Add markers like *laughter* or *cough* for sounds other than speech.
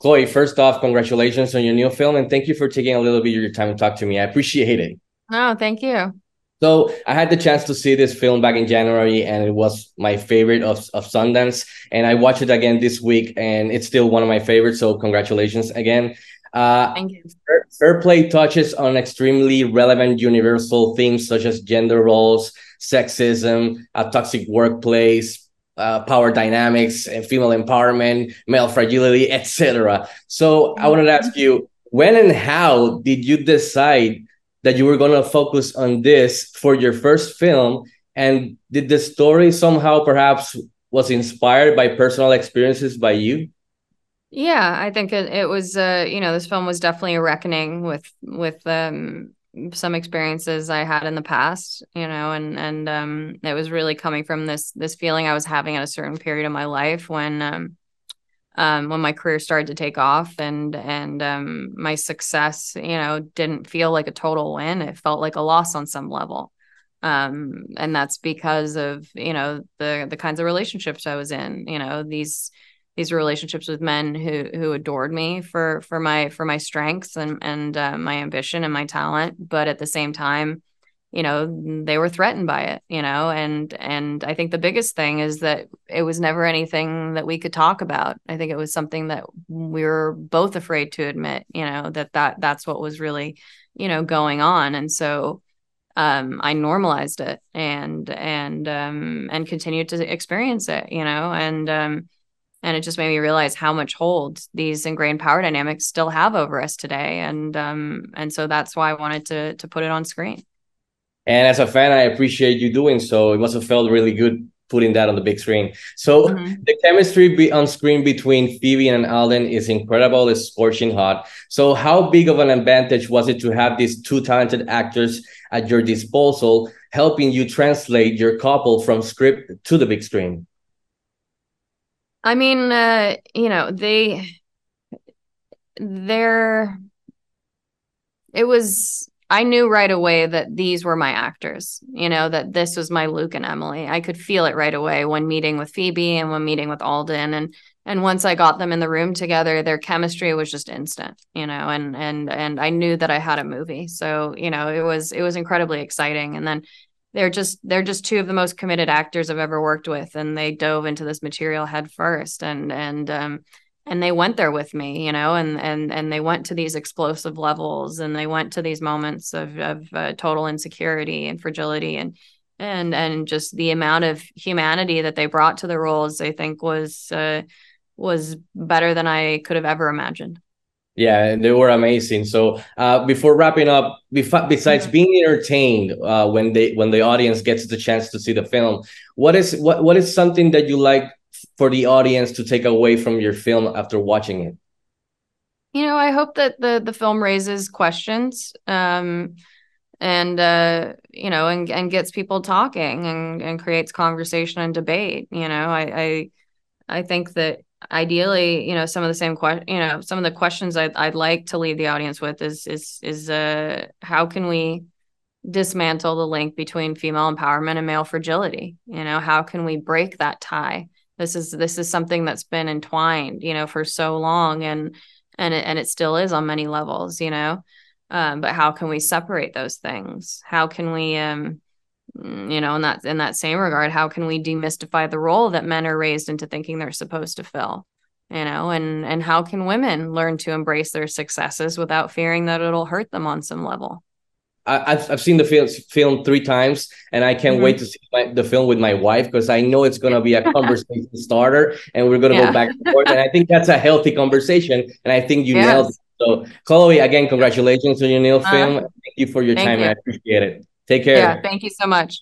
Chloe, first off, congratulations on your new film, and thank you for taking a little bit of your time to talk to me. I appreciate it. Oh, thank you. So I had the chance to see this film back in January, and it was my favorite of, of Sundance. And I watched it again this week, and it's still one of my favorites. So congratulations again. Uh, Thank you. Fair, Fair Play touches on extremely relevant universal themes such as gender roles, sexism, a toxic workplace, uh, power dynamics, and female empowerment, male fragility, etc. So I wanted to ask you, when and how did you decide that you were going to focus on this for your first film and did the story somehow perhaps was inspired by personal experiences by you yeah i think it, it was uh you know this film was definitely a reckoning with with um some experiences i had in the past you know and and um it was really coming from this this feeling i was having at a certain period of my life when um um, when my career started to take off and and um, my success, you know, didn't feel like a total win. It felt like a loss on some level. Um, and that's because of you know the the kinds of relationships I was in. You know these these relationships with men who who adored me for for my for my strengths and and uh, my ambition and my talent, but at the same time, you know they were threatened by it you know and and i think the biggest thing is that it was never anything that we could talk about. I think it was something that we were both afraid to admit you know that that that's what was really you know going on. And so um, I normalized it and and um, and continued to experience it, you know, and um, and it just made me realize how much hold these ingrained power dynamics still have over us today, and um, and so that's why I wanted to to put it on screen. And as a fan, I appreciate you doing so. It must have felt really good putting that on the big screen. So mm-hmm. the chemistry be on screen between Phoebe and Alden is incredible. It's scorching hot. So how big of an advantage was it to have these two talented actors at your disposal, helping you translate your couple from script to the big screen? I mean, uh, you know, they, they're, it was I knew right away that these were my actors, you know, that this was my Luke and Emily. I could feel it right away when meeting with Phoebe and when meeting with Alden. And and once I got them in the room together, their chemistry was just instant, you know, and and and I knew that I had a movie. So, you know, it was it was incredibly exciting. And then they're just they're just two of the most committed actors I've ever worked with. And they dove into this material head first. And and um and they went there with me you know and and and they went to these explosive levels and they went to these moments of of uh, total insecurity and fragility and and and just the amount of humanity that they brought to the roles i think was uh, was better than i could have ever imagined yeah they were amazing so uh, before wrapping up besides mm-hmm. being entertained uh, when they when the audience gets the chance to see the film what is what what is something that you like for the audience to take away from your film after watching it? You know, I hope that the the film raises questions um, and uh, you know, and and gets people talking and and creates conversation and debate. You know, I I, I think that ideally, you know, some of the same question, you know, some of the questions I'd I'd like to leave the audience with is is is uh how can we dismantle the link between female empowerment and male fragility? You know, how can we break that tie? this is this is something that's been entwined you know for so long and and it, and it still is on many levels you know um, but how can we separate those things how can we um you know in that in that same regard how can we demystify the role that men are raised into thinking they're supposed to fill you know and and how can women learn to embrace their successes without fearing that it'll hurt them on some level I, have I've seen the film film three times, and I can't mm-hmm. wait to see my, the film with my wife because I know it's gonna be a *laughs* conversation starter, and we're gonna yeah. go back and forth. And I think that's a healthy conversation, and I think you yes. nailed it. So, Chloe, again, congratulations on your new uh, film. Thank you for your time. You. I appreciate it. Take care. Yeah, thank you so much.